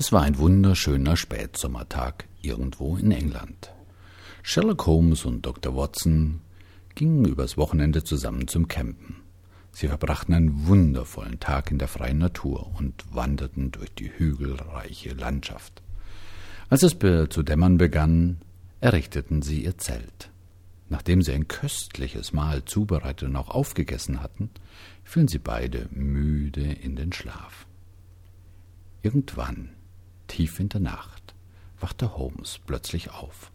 Es war ein wunderschöner Spätsommertag irgendwo in England. Sherlock Holmes und Dr. Watson gingen übers Wochenende zusammen zum Campen. Sie verbrachten einen wundervollen Tag in der freien Natur und wanderten durch die hügelreiche Landschaft. Als es zu dämmern begann, errichteten sie ihr Zelt. Nachdem sie ein köstliches Mahl zubereitet und auch aufgegessen hatten, fielen sie beide müde in den Schlaf. Irgendwann Tief in der Nacht wachte Holmes plötzlich auf,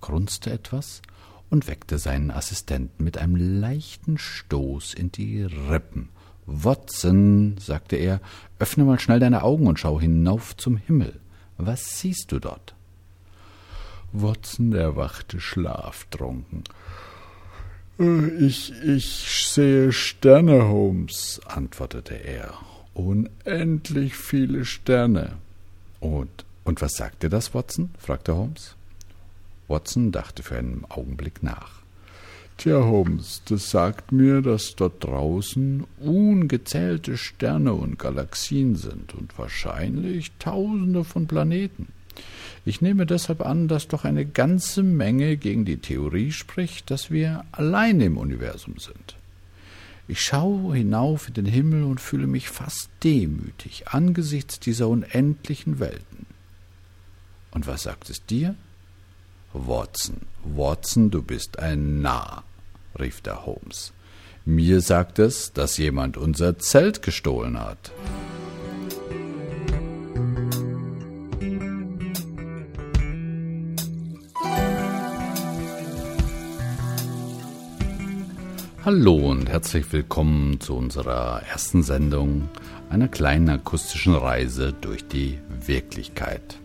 grunzte etwas und weckte seinen Assistenten mit einem leichten Stoß in die Rippen. Watson, sagte er, öffne mal schnell deine Augen und schau hinauf zum Himmel. Was siehst du dort? Watson erwachte schlaftrunken. Ich, ich sehe Sterne, Holmes, antwortete er. Unendlich viele Sterne. Und, und was sagt dir das, Watson? fragte Holmes. Watson dachte für einen Augenblick nach. Tja, Holmes, das sagt mir, dass dort draußen ungezählte Sterne und Galaxien sind und wahrscheinlich Tausende von Planeten. Ich nehme deshalb an, dass doch eine ganze Menge gegen die Theorie spricht, dass wir allein im Universum sind. Ich schaue hinauf in den Himmel und fühle mich fast demütig angesichts dieser unendlichen Welten. Und was sagt es dir? Watson, Watson, du bist ein Narr, rief der Holmes. Mir sagt es, dass jemand unser Zelt gestohlen hat. Hallo und herzlich willkommen zu unserer ersten Sendung einer kleinen akustischen Reise durch die Wirklichkeit.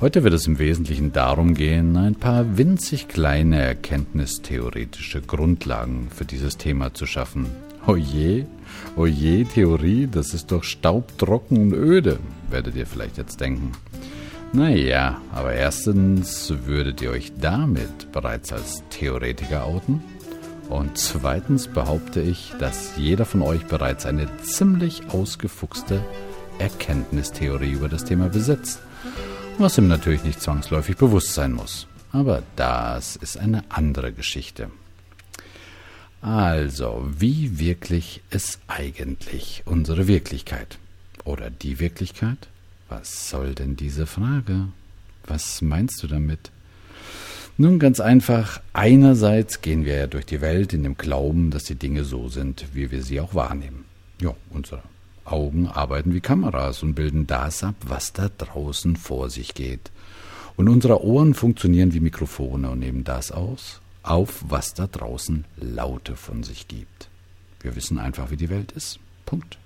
Heute wird es im Wesentlichen darum gehen, ein paar winzig kleine erkenntnistheoretische Grundlagen für dieses Thema zu schaffen. Oje, oje, Theorie, das ist doch staubtrocken und öde, werdet ihr vielleicht jetzt denken. Naja, aber erstens würdet ihr euch damit bereits als Theoretiker outen? Und zweitens behaupte ich, dass jeder von euch bereits eine ziemlich ausgefuchste Erkenntnistheorie über das Thema besitzt, was ihm natürlich nicht zwangsläufig bewusst sein muss. Aber das ist eine andere Geschichte. Also, wie wirklich ist eigentlich unsere Wirklichkeit? Oder die Wirklichkeit? Was soll denn diese Frage? Was meinst du damit? Nun ganz einfach, einerseits gehen wir ja durch die Welt in dem Glauben, dass die Dinge so sind, wie wir sie auch wahrnehmen. Ja, unsere Augen arbeiten wie Kameras und bilden das ab, was da draußen vor sich geht. Und unsere Ohren funktionieren wie Mikrofone und nehmen das aus, auf, was da draußen Laute von sich gibt. Wir wissen einfach, wie die Welt ist. Punkt.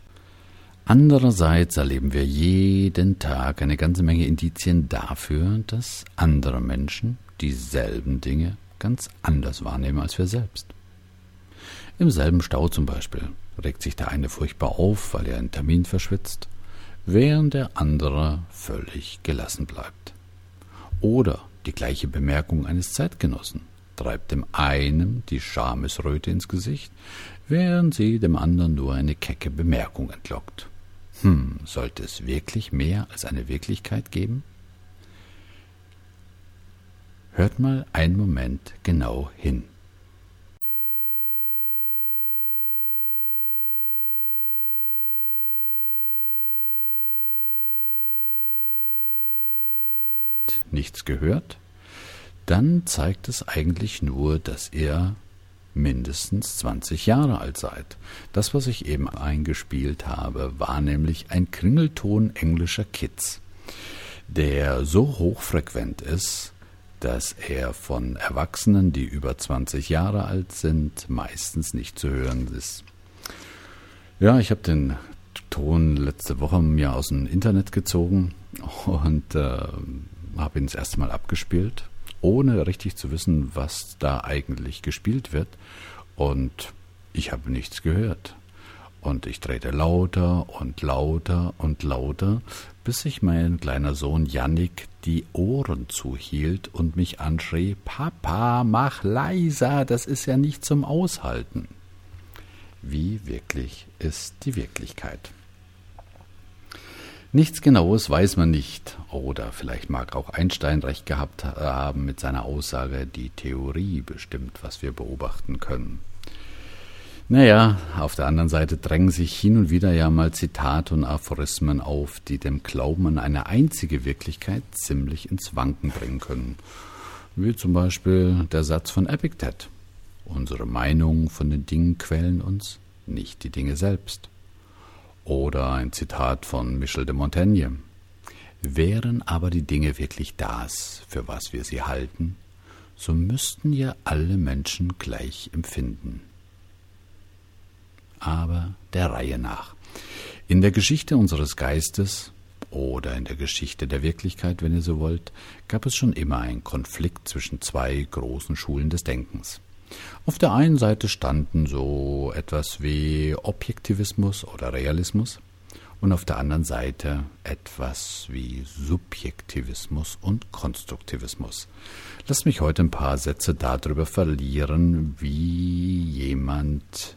Andererseits erleben wir jeden Tag eine ganze Menge Indizien dafür, dass andere Menschen dieselben Dinge ganz anders wahrnehmen als wir selbst. Im selben Stau zum Beispiel regt sich der eine furchtbar auf, weil er einen Termin verschwitzt, während der andere völlig gelassen bleibt. Oder die gleiche Bemerkung eines Zeitgenossen treibt dem einen die Schamesröte ins Gesicht, während sie dem anderen nur eine kecke Bemerkung entlockt. Hm, sollte es wirklich mehr als eine Wirklichkeit geben? Hört mal einen Moment genau hin. Nichts gehört? Dann zeigt es eigentlich nur, dass ihr mindestens 20 Jahre alt seid. Das, was ich eben eingespielt habe, war nämlich ein Kringelton englischer Kids, der so hochfrequent ist, dass er von Erwachsenen, die über 20 Jahre alt sind, meistens nicht zu hören ist. Ja, ich habe den Ton letzte Woche mir aus dem Internet gezogen und äh, habe ihn das erste Mal abgespielt, ohne richtig zu wissen, was da eigentlich gespielt wird. Und ich habe nichts gehört. Und ich drehte lauter und lauter und lauter, bis sich mein kleiner Sohn Jannik die Ohren zuhielt und mich anschrie Papa, mach leiser, das ist ja nicht zum Aushalten. Wie wirklich ist die Wirklichkeit? Nichts Genaues weiß man nicht. Oder vielleicht mag auch Einstein recht gehabt haben mit seiner Aussage, die Theorie bestimmt, was wir beobachten können. Naja, auf der anderen Seite drängen sich hin und wieder ja mal Zitate und Aphorismen auf, die dem Glauben an eine einzige Wirklichkeit ziemlich ins Wanken bringen können. Wie zum Beispiel der Satz von Epictet. Unsere Meinungen von den Dingen quälen uns, nicht die Dinge selbst. Oder ein Zitat von Michel de Montaigne. Wären aber die Dinge wirklich das, für was wir sie halten, so müssten ja alle Menschen gleich empfinden. Aber der Reihe nach. In der Geschichte unseres Geistes oder in der Geschichte der Wirklichkeit, wenn ihr so wollt, gab es schon immer einen Konflikt zwischen zwei großen Schulen des Denkens. Auf der einen Seite standen so etwas wie Objektivismus oder Realismus und auf der anderen Seite etwas wie Subjektivismus und Konstruktivismus. Lass mich heute ein paar Sätze darüber verlieren, wie jemand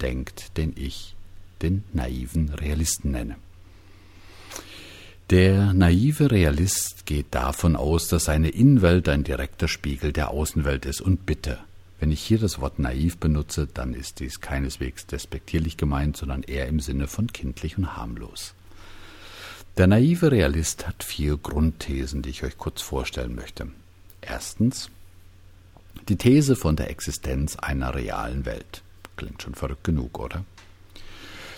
denkt, den ich den naiven Realisten nenne. Der naive Realist geht davon aus, dass seine Innenwelt ein direkter Spiegel der Außenwelt ist. Und bitte, wenn ich hier das Wort naiv benutze, dann ist dies keineswegs despektierlich gemeint, sondern eher im Sinne von kindlich und harmlos. Der naive Realist hat vier Grundthesen, die ich euch kurz vorstellen möchte. Erstens die These von der Existenz einer realen Welt. Klingt schon verrückt genug, oder?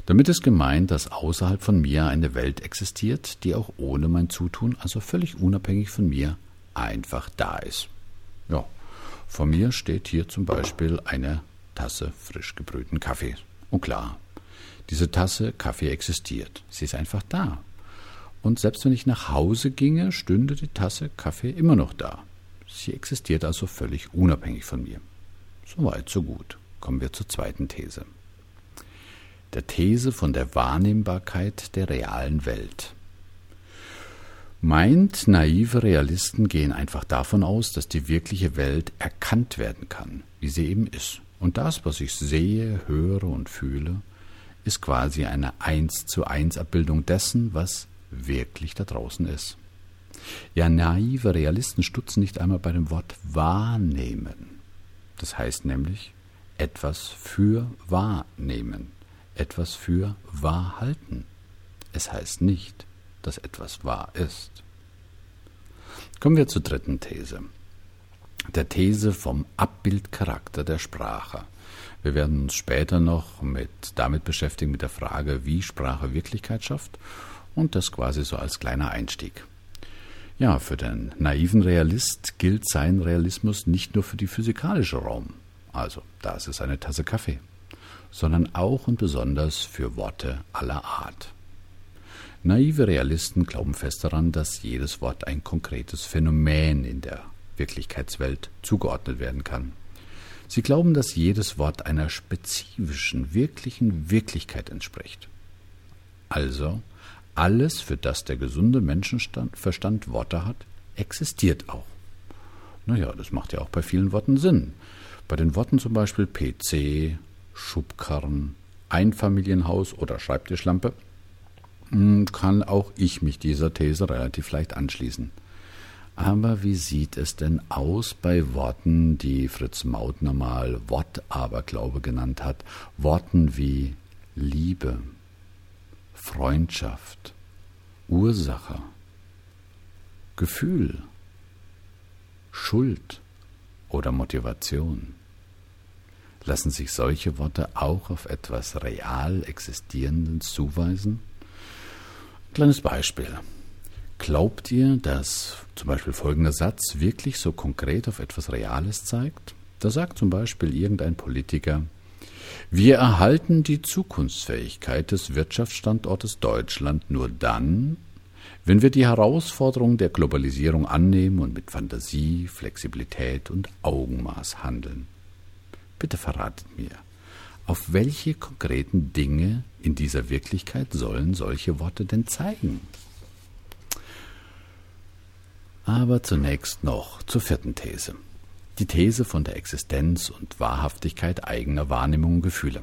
Damit ist gemeint, dass außerhalb von mir eine Welt existiert, die auch ohne mein Zutun, also völlig unabhängig von mir, einfach da ist. Ja, vor mir steht hier zum Beispiel eine Tasse frisch gebrühten Kaffee. Und klar, diese Tasse Kaffee existiert. Sie ist einfach da. Und selbst wenn ich nach Hause ginge, stünde die Tasse Kaffee immer noch da. Sie existiert also völlig unabhängig von mir. Soweit, so gut. Kommen wir zur zweiten These der These von der Wahrnehmbarkeit der realen Welt. Meint, naive Realisten gehen einfach davon aus, dass die wirkliche Welt erkannt werden kann, wie sie eben ist. Und das, was ich sehe, höre und fühle, ist quasi eine eins zu eins Abbildung dessen, was wirklich da draußen ist. Ja, naive Realisten stutzen nicht einmal bei dem Wort wahrnehmen. Das heißt nämlich etwas für wahrnehmen etwas für wahr halten. Es heißt nicht, dass etwas wahr ist. Kommen wir zur dritten These. Der These vom Abbildcharakter der Sprache. Wir werden uns später noch mit, damit beschäftigen, mit der Frage, wie Sprache Wirklichkeit schafft und das quasi so als kleiner Einstieg. Ja, für den naiven Realist gilt sein Realismus nicht nur für die physikalische Raum. Also, da ist es eine Tasse Kaffee sondern auch und besonders für Worte aller Art. Naive Realisten glauben fest daran, dass jedes Wort ein konkretes Phänomen in der Wirklichkeitswelt zugeordnet werden kann. Sie glauben, dass jedes Wort einer spezifischen, wirklichen Wirklichkeit entspricht. Also, alles, für das der gesunde Menschenverstand Worte hat, existiert auch. Naja, das macht ja auch bei vielen Worten Sinn. Bei den Worten zum Beispiel PC, Schubkarren, Einfamilienhaus oder Schreibtischlampe, kann auch ich mich dieser These relativ leicht anschließen. Aber wie sieht es denn aus bei Worten, die Fritz Mautner mal Wortaberglaube genannt hat? Worten wie Liebe, Freundschaft, Ursache, Gefühl, Schuld oder Motivation. Lassen sich solche Worte auch auf etwas real Existierendes zuweisen? Kleines Beispiel. Glaubt ihr, dass zum Beispiel folgender Satz wirklich so konkret auf etwas Reales zeigt? Da sagt zum Beispiel irgendein Politiker, wir erhalten die Zukunftsfähigkeit des Wirtschaftsstandortes Deutschland nur dann, wenn wir die Herausforderungen der Globalisierung annehmen und mit Fantasie, Flexibilität und Augenmaß handeln. Bitte verratet mir, auf welche konkreten Dinge in dieser Wirklichkeit sollen solche Worte denn zeigen? Aber zunächst noch zur vierten These. Die These von der Existenz und Wahrhaftigkeit eigener Wahrnehmungen und Gefühle.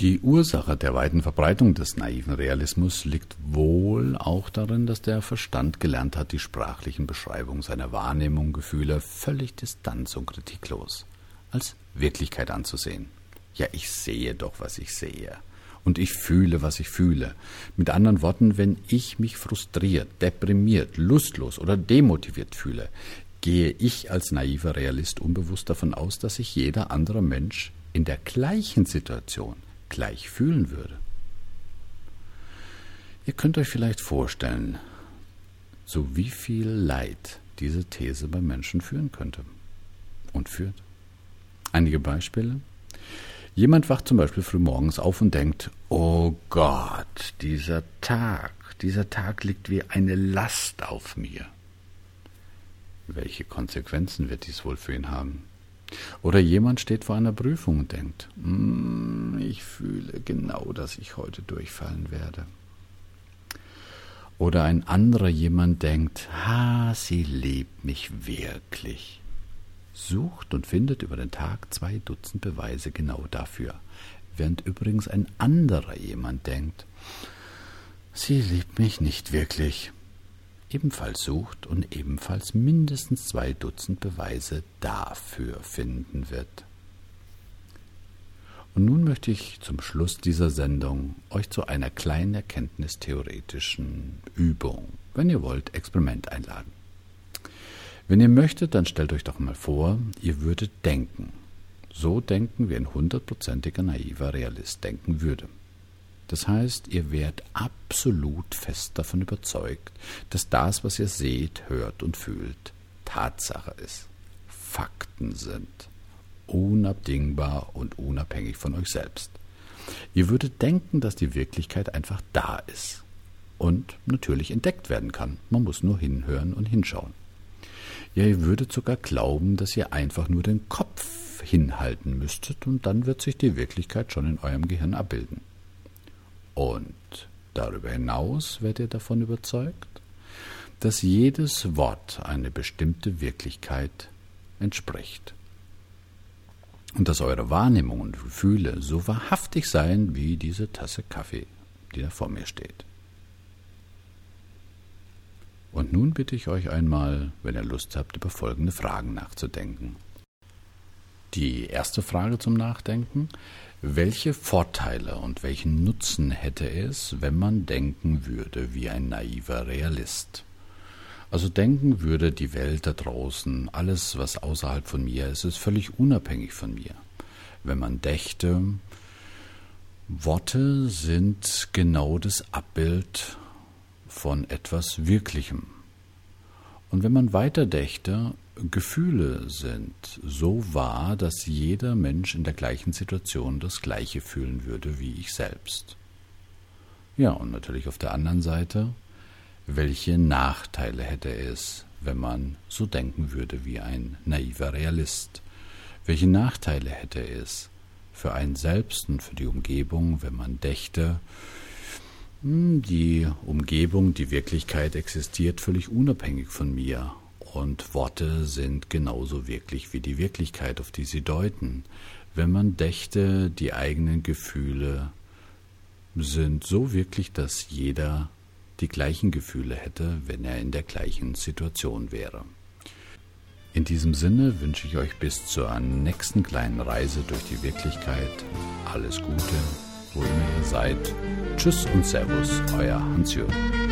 Die Ursache der weiten Verbreitung des naiven Realismus liegt wohl auch darin, dass der Verstand gelernt hat, die sprachlichen Beschreibungen seiner Wahrnehmung, Gefühle völlig distanz- und kritiklos als Wirklichkeit anzusehen. Ja, ich sehe doch, was ich sehe. Und ich fühle, was ich fühle. Mit anderen Worten, wenn ich mich frustriert, deprimiert, lustlos oder demotiviert fühle, gehe ich als naiver Realist unbewusst davon aus, dass sich jeder andere Mensch in der gleichen Situation gleich fühlen würde. Ihr könnt euch vielleicht vorstellen, so wie viel Leid diese These beim Menschen führen könnte und führt. Einige Beispiele. Jemand wacht zum Beispiel frühmorgens auf und denkt, oh Gott, dieser Tag, dieser Tag liegt wie eine Last auf mir. Welche Konsequenzen wird dies wohl für ihn haben? Oder jemand steht vor einer Prüfung und denkt, mm, ich fühle genau, dass ich heute durchfallen werde. Oder ein anderer jemand denkt, ha, sie liebt mich wirklich. Sucht und findet über den Tag zwei Dutzend Beweise genau dafür. Während übrigens ein anderer jemand denkt, sie liebt mich nicht wirklich ebenfalls sucht und ebenfalls mindestens zwei Dutzend Beweise dafür finden wird. Und nun möchte ich zum Schluss dieser Sendung euch zu einer kleinen erkenntnistheoretischen Übung, wenn ihr wollt, Experiment einladen. Wenn ihr möchtet, dann stellt euch doch mal vor, ihr würdet denken. So denken, wie ein hundertprozentiger naiver Realist denken würde. Das heißt, ihr werdet absolut fest davon überzeugt, dass das, was ihr seht, hört und fühlt, Tatsache ist, Fakten sind, unabdingbar und unabhängig von euch selbst. Ihr würdet denken, dass die Wirklichkeit einfach da ist und natürlich entdeckt werden kann. Man muss nur hinhören und hinschauen. Ja, ihr würdet sogar glauben, dass ihr einfach nur den Kopf hinhalten müsstet und dann wird sich die Wirklichkeit schon in eurem Gehirn abbilden. Und darüber hinaus werdet ihr davon überzeugt, dass jedes Wort eine bestimmte Wirklichkeit entspricht. Und dass eure Wahrnehmung und Gefühle so wahrhaftig seien wie diese Tasse Kaffee, die da vor mir steht. Und nun bitte ich euch einmal, wenn ihr Lust habt, über folgende Fragen nachzudenken. Die erste Frage zum Nachdenken. Welche Vorteile und welchen Nutzen hätte es, wenn man denken würde wie ein naiver Realist? Also denken würde, die Welt da draußen, alles, was außerhalb von mir ist, ist völlig unabhängig von mir. Wenn man dächte, Worte sind genau das Abbild von etwas Wirklichem. Und wenn man weiter dächte, Gefühle sind so wahr, dass jeder Mensch in der gleichen Situation das Gleiche fühlen würde wie ich selbst. Ja, und natürlich auf der anderen Seite, welche Nachteile hätte es, wenn man so denken würde wie ein naiver Realist? Welche Nachteile hätte es für einen selbst und für die Umgebung, wenn man dächte, die Umgebung, die Wirklichkeit existiert völlig unabhängig von mir und Worte sind genauso wirklich wie die Wirklichkeit, auf die sie deuten. Wenn man dächte, die eigenen Gefühle sind so wirklich, dass jeder die gleichen Gefühle hätte, wenn er in der gleichen Situation wäre. In diesem Sinne wünsche ich euch bis zur nächsten kleinen Reise durch die Wirklichkeit alles Gute, wo seid. Tschüss und Servus, euer Hans-Jürgen.